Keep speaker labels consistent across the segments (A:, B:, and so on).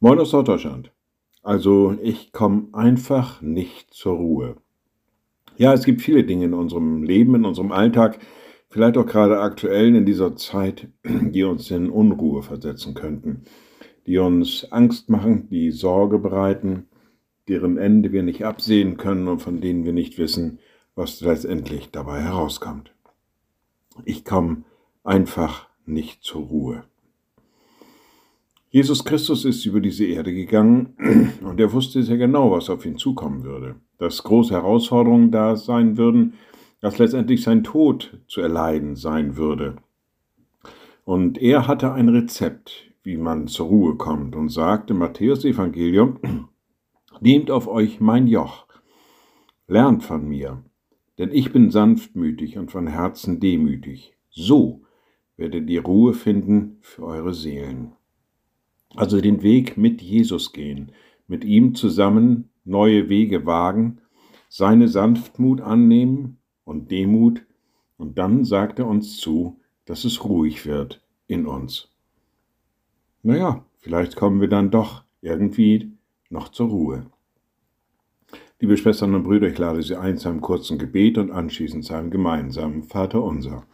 A: Moin aus Norddeutschland. Also ich komme einfach nicht zur Ruhe. Ja, es gibt viele Dinge in unserem Leben, in unserem Alltag, vielleicht auch gerade aktuell in dieser Zeit, die uns in Unruhe versetzen könnten, die uns Angst machen, die Sorge bereiten, deren Ende wir nicht absehen können und von denen wir nicht wissen, was letztendlich dabei herauskommt. Ich komme einfach nicht zur Ruhe. Jesus Christus ist über diese Erde gegangen und er wusste sehr genau, was auf ihn zukommen würde. Dass große Herausforderungen da sein würden, dass letztendlich sein Tod zu erleiden sein würde. Und er hatte ein Rezept, wie man zur Ruhe kommt und sagte Matthäus Evangelium, Nehmt auf euch mein Joch, lernt von mir, denn ich bin sanftmütig und von Herzen demütig. So werdet ihr Ruhe finden für eure Seelen. Also den Weg mit Jesus gehen, mit ihm zusammen neue Wege wagen, seine Sanftmut annehmen und Demut, und dann sagt er uns zu, dass es ruhig wird in uns. Naja, vielleicht kommen wir dann doch irgendwie noch zur Ruhe. Liebe Schwestern und Brüder, ich lade Sie ein zu einem kurzen Gebet und anschließend zu einem gemeinsamen Vater unser.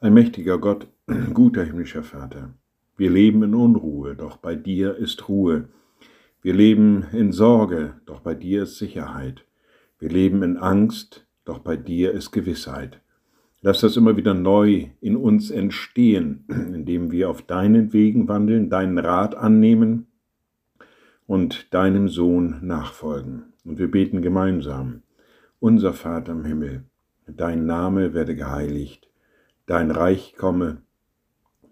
A: Ein mächtiger Gott, guter himmlischer Vater, wir leben in Unruhe, doch bei dir ist Ruhe. Wir leben in Sorge, doch bei dir ist Sicherheit. Wir leben in Angst, doch bei dir ist Gewissheit. Lass das immer wieder neu in uns entstehen, indem wir auf deinen Wegen wandeln, deinen Rat annehmen und deinem Sohn nachfolgen. Und wir beten gemeinsam. Unser Vater im Himmel, dein Name werde geheiligt, dein Reich komme,